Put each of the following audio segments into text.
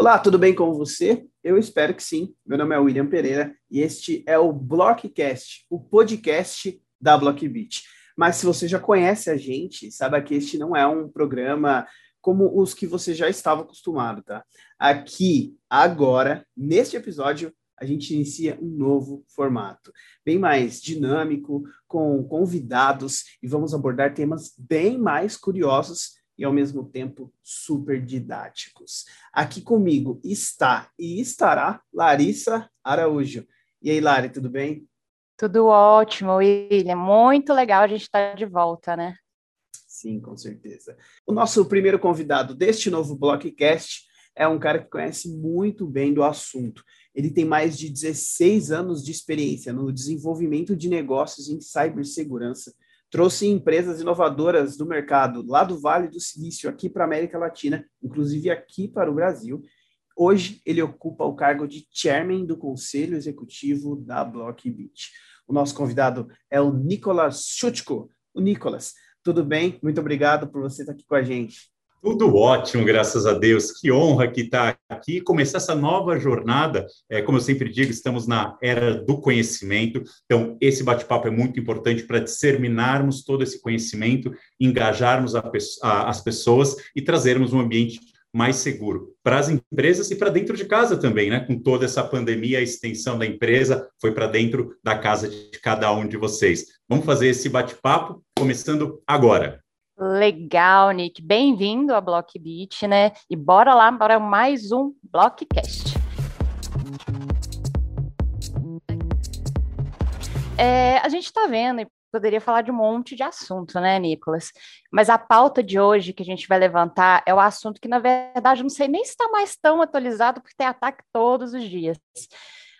Olá, tudo bem com você? Eu espero que sim. Meu nome é William Pereira e este é o Blockcast, o podcast da Blockbeat. Mas se você já conhece a gente, saiba que este não é um programa como os que você já estava acostumado, tá? Aqui, agora, neste episódio, a gente inicia um novo formato, bem mais dinâmico, com convidados e vamos abordar temas bem mais curiosos e ao mesmo tempo super didáticos. Aqui comigo está e estará Larissa Araújo. E aí, Lari, tudo bem? Tudo ótimo, William. Muito legal a gente estar de volta, né? Sim, com certeza. O nosso primeiro convidado deste novo Blockcast é um cara que conhece muito bem do assunto. Ele tem mais de 16 anos de experiência no desenvolvimento de negócios em cibersegurança. Trouxe empresas inovadoras do mercado lá do Vale do Silício aqui para a América Latina, inclusive aqui para o Brasil. Hoje ele ocupa o cargo de chairman do conselho executivo da Blockbit. O nosso convidado é o Nicolas Chutko. O Nicolas, tudo bem? Muito obrigado por você estar aqui com a gente. Tudo ótimo, graças a Deus. Que honra que estar tá aqui começar essa nova jornada. É, como eu sempre digo, estamos na era do conhecimento. Então, esse bate-papo é muito importante para disseminarmos todo esse conhecimento, engajarmos a, a, as pessoas e trazermos um ambiente mais seguro para as empresas e para dentro de casa também, né? Com toda essa pandemia, a extensão da empresa foi para dentro da casa de cada um de vocês. Vamos fazer esse bate-papo começando agora. Legal, Nick. Bem-vindo a Blockbeat, né? E bora lá para mais um Blockcast. É, a gente está vendo, e poderia falar de um monte de assunto, né, Nicolas? Mas a pauta de hoje que a gente vai levantar é o assunto que, na verdade, não sei nem se está mais tão atualizado, porque tem ataque todos os dias.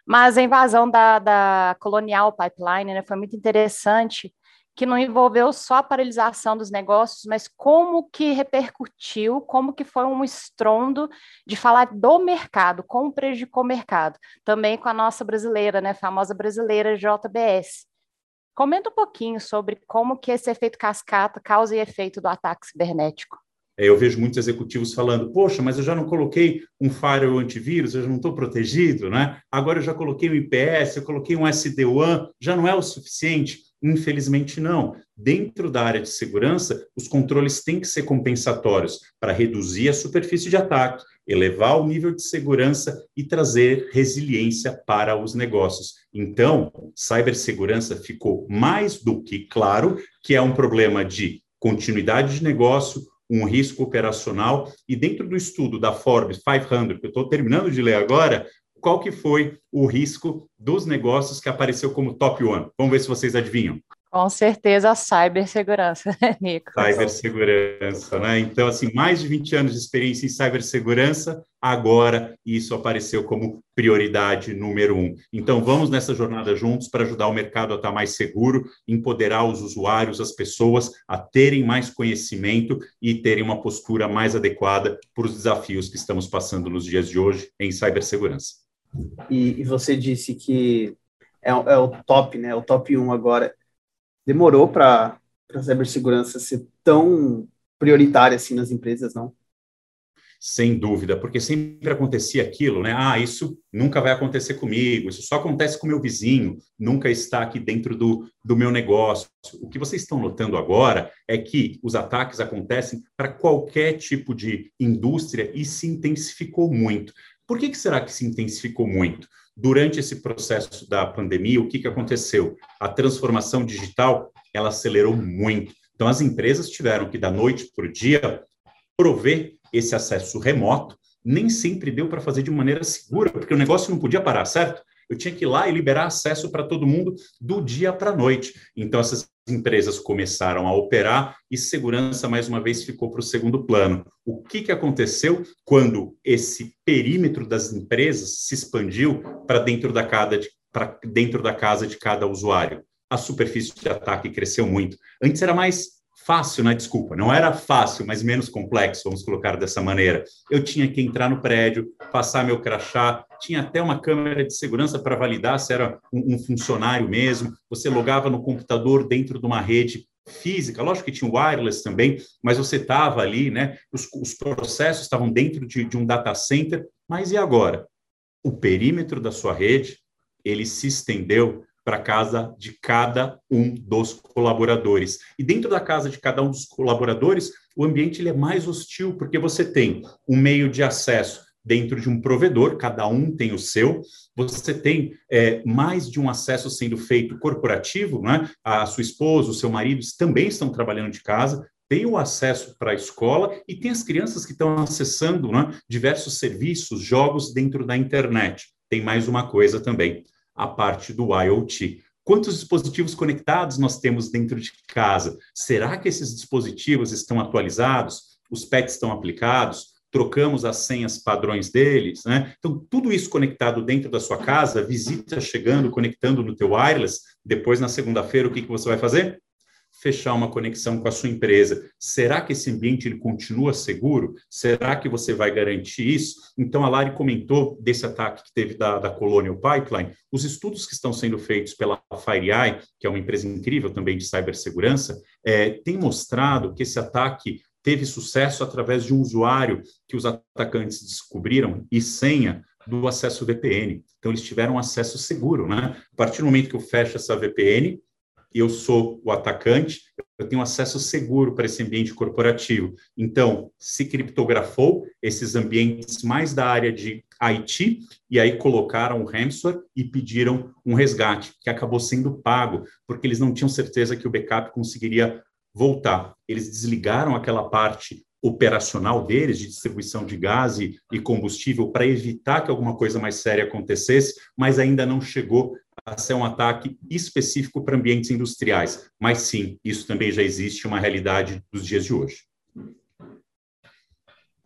Mas a invasão da, da Colonial Pipeline né, foi muito interessante que não envolveu só a paralisação dos negócios, mas como que repercutiu, como que foi um estrondo de falar do mercado, como prejudicou o mercado, também com a nossa brasileira, né, famosa brasileira JBS. Comenta um pouquinho sobre como que esse efeito cascata causa e efeito do ataque cibernético. É, eu vejo muitos executivos falando, poxa, mas eu já não coloquei um firewall antivírus, eu já não estou protegido, né? Agora eu já coloquei um IPS, eu coloquei um SD-WAN, já não é o suficiente? Infelizmente, não. Dentro da área de segurança, os controles têm que ser compensatórios para reduzir a superfície de ataque, elevar o nível de segurança e trazer resiliência para os negócios. Então, cibersegurança ficou mais do que claro que é um problema de continuidade de negócio, um risco operacional, e dentro do estudo da Forbes 500, que eu estou terminando de ler agora, qual que foi o risco dos negócios que apareceu como top one? Vamos ver se vocês adivinham. Com certeza a cibersegurança, né, Nico? Cibersegurança, né? Então, assim, mais de 20 anos de experiência em cibersegurança, agora isso apareceu como prioridade número um. Então, vamos nessa jornada juntos para ajudar o mercado a estar mais seguro, empoderar os usuários, as pessoas a terem mais conhecimento e terem uma postura mais adequada para os desafios que estamos passando nos dias de hoje em cibersegurança. E, e você disse que é, é, o top, né? O top 1 agora. Demorou para a cibersegurança ser tão prioritária assim nas empresas, não? Sem dúvida, porque sempre acontecia aquilo, né? Ah, isso nunca vai acontecer comigo, isso só acontece com meu vizinho, nunca está aqui dentro do, do meu negócio. O que vocês estão notando agora é que os ataques acontecem para qualquer tipo de indústria e se intensificou muito. Por que, que será que se intensificou muito? Durante esse processo da pandemia, o que, que aconteceu? A transformação digital ela acelerou muito. Então, as empresas tiveram que, da noite para o dia, prover esse acesso remoto. Nem sempre deu para fazer de maneira segura, porque o negócio não podia parar, certo? eu tinha que ir lá e liberar acesso para todo mundo do dia para a noite. Então, essas empresas começaram a operar e segurança, mais uma vez, ficou para o segundo plano. O que, que aconteceu quando esse perímetro das empresas se expandiu para dentro, da dentro da casa de cada usuário? A superfície de ataque cresceu muito. Antes era mais fácil, né? Desculpa, não era fácil, mas menos complexo, vamos colocar dessa maneira. Eu tinha que entrar no prédio, passar meu crachá, tinha até uma câmera de segurança para validar se era um, um funcionário mesmo. Você logava no computador dentro de uma rede física, lógico que tinha wireless também, mas você estava ali, né? Os, os processos estavam dentro de, de, um data center Mas e agora? O perímetro da sua rede, ele se estendeu para casa de cada um dos colaboradores. E dentro da casa de cada um dos colaboradores, o ambiente ele é mais hostil, porque você tem um meio de acesso dentro de um provedor, cada um tem o seu. Você tem é, mais de um acesso sendo feito corporativo, né? A sua esposa, o seu marido também estão trabalhando de casa, tem o acesso para a escola e tem as crianças que estão acessando né, diversos serviços, jogos dentro da internet. Tem mais uma coisa também, a parte do IoT. Quantos dispositivos conectados nós temos dentro de casa? Será que esses dispositivos estão atualizados? Os pets estão aplicados? Trocamos as senhas padrões deles, né? Então, tudo isso conectado dentro da sua casa, visita chegando, conectando no teu wireless, depois na segunda-feira, o que, que você vai fazer? Fechar uma conexão com a sua empresa. Será que esse ambiente ele continua seguro? Será que você vai garantir isso? Então, a Lari comentou desse ataque que teve da, da Colonial Pipeline. Os estudos que estão sendo feitos pela FireEye, que é uma empresa incrível também de cibersegurança, é, tem mostrado que esse ataque teve sucesso através de um usuário que os atacantes descobriram e senha do acesso VPN. Então, eles tiveram acesso seguro, né? A partir do momento que eu fecho essa VPN, eu sou o atacante, eu tenho acesso seguro para esse ambiente corporativo. Então, se criptografou esses ambientes mais da área de IT, e aí colocaram o ransomware e pediram um resgate, que acabou sendo pago, porque eles não tinham certeza que o backup conseguiria voltar. Eles desligaram aquela parte operacional deles, de distribuição de gás e, combustível, para evitar que alguma coisa mais séria acontecesse, mas ainda não chegou ser um ataque específico para ambientes industriais. Mas sim, isso também já existe uma realidade dos dias de hoje.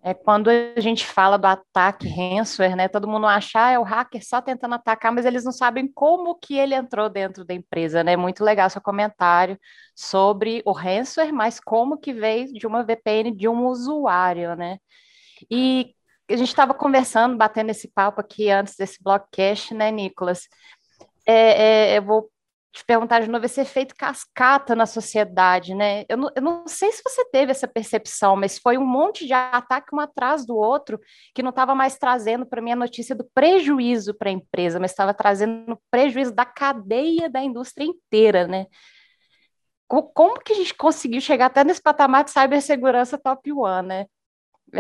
É quando a gente fala do ataque ransomware, né? Todo mundo acha ah, é o hacker só tentando atacar, mas eles não sabem como que ele entrou dentro da empresa, né? Muito legal seu comentário sobre o ransomware, mas como que veio de uma VPN de um usuário, né? E a gente estava conversando, batendo esse papo aqui antes desse blockcast, né, Nicolas? É, é, eu vou te perguntar de novo esse efeito cascata na sociedade, né? Eu não, eu não sei se você teve essa percepção, mas foi um monte de ataque um atrás do outro que não estava mais trazendo para mim a notícia do prejuízo para a empresa, mas estava trazendo prejuízo da cadeia da indústria inteira, né? Como que a gente conseguiu chegar até nesse patamar de cibersegurança top one, né?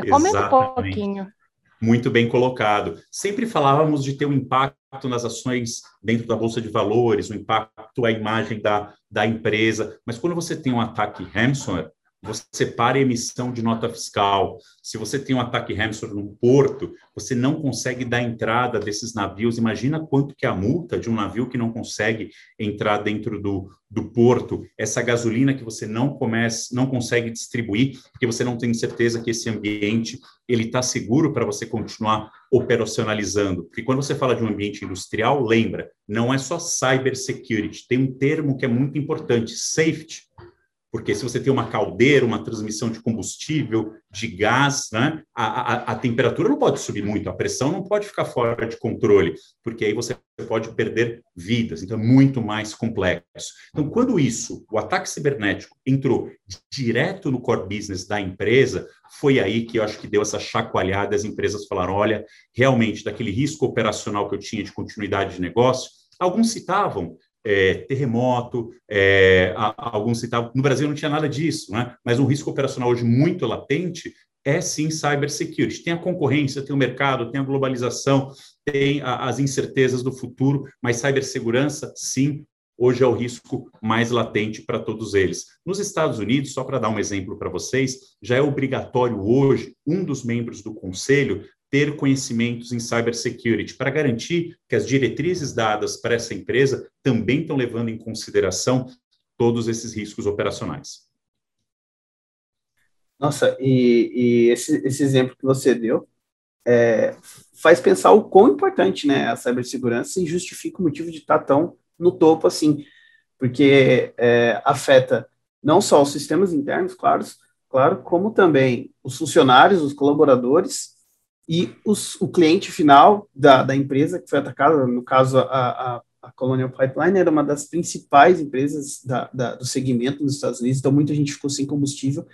Comenta um pouquinho. Muito bem colocado. Sempre falávamos de ter um impacto nas ações dentro da Bolsa de Valores, o impacto à imagem da, da empresa, mas quando você tem um ataque ransomware, você para a emissão de nota fiscal. Se você tem um ataque ransomware no porto, você não consegue dar entrada desses navios. Imagina quanto que é a multa de um navio que não consegue entrar dentro do, do porto. Essa gasolina que você não começa, não consegue distribuir, porque você não tem certeza que esse ambiente ele está seguro para você continuar operacionalizando. Porque quando você fala de um ambiente industrial, lembra, não é só cyber security. Tem um termo que é muito importante, safety porque se você tem uma caldeira, uma transmissão de combustível, de gás, né, a, a, a, temperatura não pode subir muito, a pressão não pode ficar fora de controle, porque aí você pode perder vidas, então é muito mais complexo. Então, quando isso, o ataque cibernético, entrou direto no core business da empresa, foi aí que eu acho que deu essa chacoalhada, as empresas falaram, olha, realmente, daquele risco operacional que eu tinha de continuidade de negócio, alguns citavam é, terremoto, é, alguns citavam, no Brasil não tinha nada disso, né? mas um risco operacional hoje muito latente é sim cybersecurity. Tem a concorrência, tem o mercado, tem a globalização, tem a, as incertezas do futuro, mas cibersegurança, sim, hoje é o risco mais latente para todos eles. Nos Estados Unidos, só para dar um exemplo para vocês, já é obrigatório hoje um dos membros do conselho ter conhecimentos em cybersecurity, para garantir que as diretrizes dadas para essa empresa também estão levando em consideração todos esses riscos operacionais. Nossa, e, e esse, esse, exemplo que você deu é, faz pensar o quão importante né, a cibersegurança e justifica o motivo de estar tão no topo assim, porque é, afeta não só os sistemas internos, claro, claro, como também os funcionários, os colaboradores e os, o cliente final da, da empresa que foi atacada, no caso a, a, a Colonial Pipeline era uma das principais empresas da, da, do segmento nos Estados Unidos, então muita gente ficou sem combustível,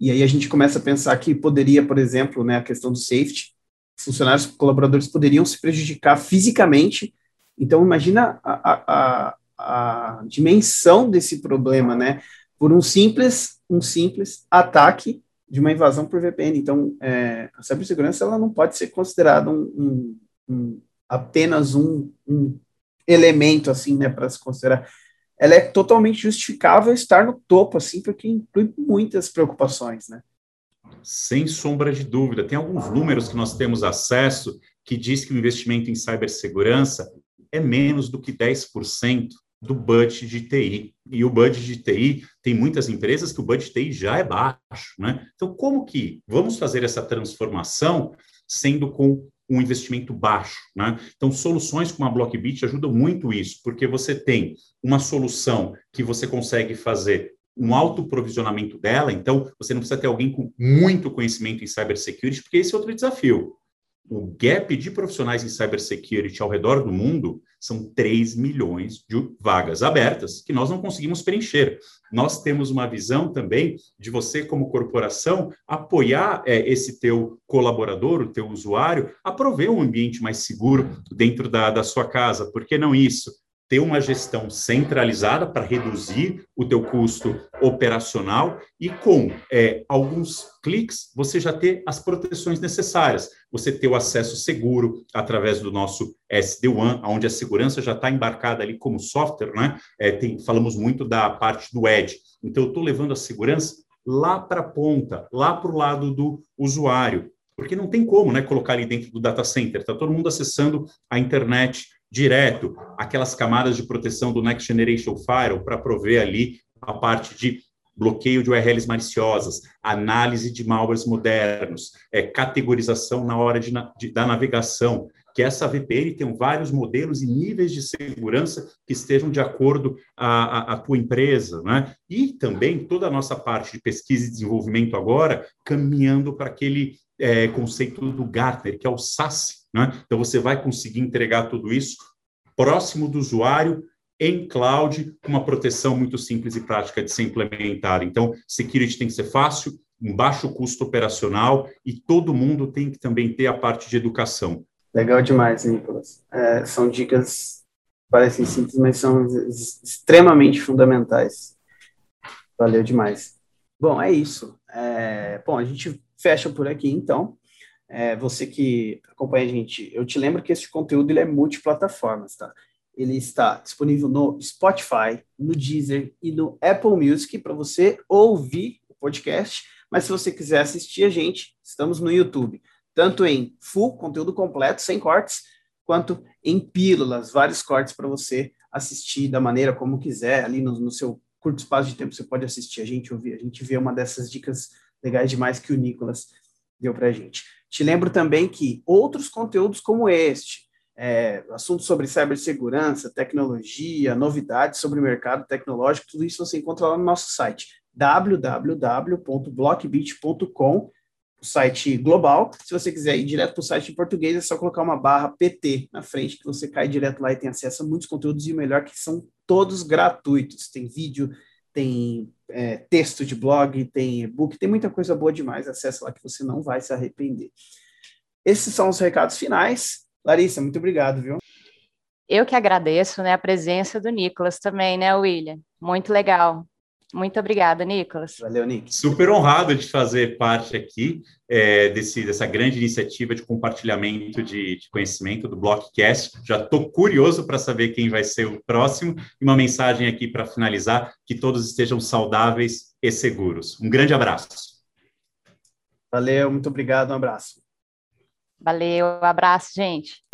e aí a gente começa a pensar que poderia, por exemplo, né, a questão do safety, funcionários, colaboradores poderiam se prejudicar fisicamente. Então, imagina a, a, dimensão desse problema, né? Por um simples, um simples ataque de uma invasão por VPN. Então, é, a cibersegurança ela não pode ser considerada um, um, um, apenas um, um elemento assim, né, para se considerar. Ela é totalmente justificável estar no topo, assim, porque inclui muitas preocupações, né? Sem sombra de dúvida. Tem alguns números que nós temos acesso que diz que o investimento em cibersegurança é menos do que 10% do budget de TI. E o budget de TI, tem muitas empresas que o budget de TI já é baixo, né? Então, como que vamos fazer essa transformação sendo com um investimento baixo, né? Então, soluções como a Blockbit ajudam muito isso, porque você tem uma solução que você consegue fazer um autoprovisionamento dela, então você não precisa ter alguém com muito conhecimento em cybersecurity, porque esse é outro desafio o gap de profissionais em cybersecurity ao redor do mundo são 3 milhões de vagas abertas que nós não conseguimos preencher. Nós temos uma visão também de você, como corporação, apoiar é, esse teu colaborador, o teu usuário, a prover um ambiente mais seguro dentro da, da sua casa. Por que não isso? Ter uma gestão centralizada para reduzir o teu custo operacional e com é, alguns cliques você já ter as proteções necessárias. Você ter o acesso seguro através do nosso SD-WAN, onde a segurança já está embarcada ali como software, né? É, tem, falamos muito da parte do Edge. Então, eu estou levando a segurança lá para a ponta, lá para o lado do usuário, porque não tem como né, colocar ali dentro do data center, está todo mundo acessando a internet direto, aquelas camadas de proteção do Next Generation Firewall para prover ali a parte de bloqueio de URLs maliciosas, análise de malwares modernos, é, categorização na hora de, de, da navegação, que essa VPN tem vários modelos e níveis de segurança que estejam de acordo à, à tua empresa, né? E também toda a nossa parte de pesquisa e desenvolvimento agora caminhando para aquele é, conceito do Gartner, que é o SaaS, né? Então, você vai conseguir entregar tudo isso próximo do usuário, em cloud, com uma proteção muito simples e prática de ser implementada. Então, security tem que ser fácil, um baixo custo operacional e todo mundo tem que também ter a parte de educação. Legal demais, Nicolas. É, são dicas, parecem simples, mas são extremamente fundamentais. Valeu demais. Bom, é isso. É, bom, a gente fecha por aqui, então é, você que acompanha a gente, eu te lembro que esse conteúdo ele é multiplataformas, tá? Ele está disponível no Spotify, no Deezer e no Apple Music para você ouvir o podcast. Mas se você quiser assistir a gente, estamos no YouTube, tanto em full, conteúdo completo, sem cortes, quanto em pílulas, vários cortes para você assistir da maneira como quiser, ali no, no seu curto espaço de tempo você pode assistir a gente, ouvir. A gente vê uma dessas dicas legais demais que o Nicolas deu para a gente. Te lembro também que outros conteúdos como este, é, assuntos sobre cibersegurança, tecnologia, novidades sobre o mercado tecnológico, tudo isso você encontra lá no nosso site www.blockbit.com, o site global. Se você quiser ir direto para o site em português, é só colocar uma barra PT na frente, que você cai direto lá e tem acesso a muitos conteúdos, e o melhor que são todos gratuitos. Tem vídeo, tem é, texto de blog, tem e-book, tem muita coisa boa demais. Acesse lá que você não vai se arrepender. Esses são os recados finais. Larissa, muito obrigado, viu? Eu que agradeço, né, a presença do Nicolas também, né, William? Muito legal. Muito obrigada, Nicolas. Valeu, Nick. Super honrado de fazer parte aqui é, desse, dessa grande iniciativa de compartilhamento de, de conhecimento do Blockcast. Já estou curioso para saber quem vai ser o próximo. E uma mensagem aqui para finalizar: que todos estejam saudáveis e seguros. Um grande abraço. Valeu, muito obrigado, um abraço. Valeu, um abraço, gente.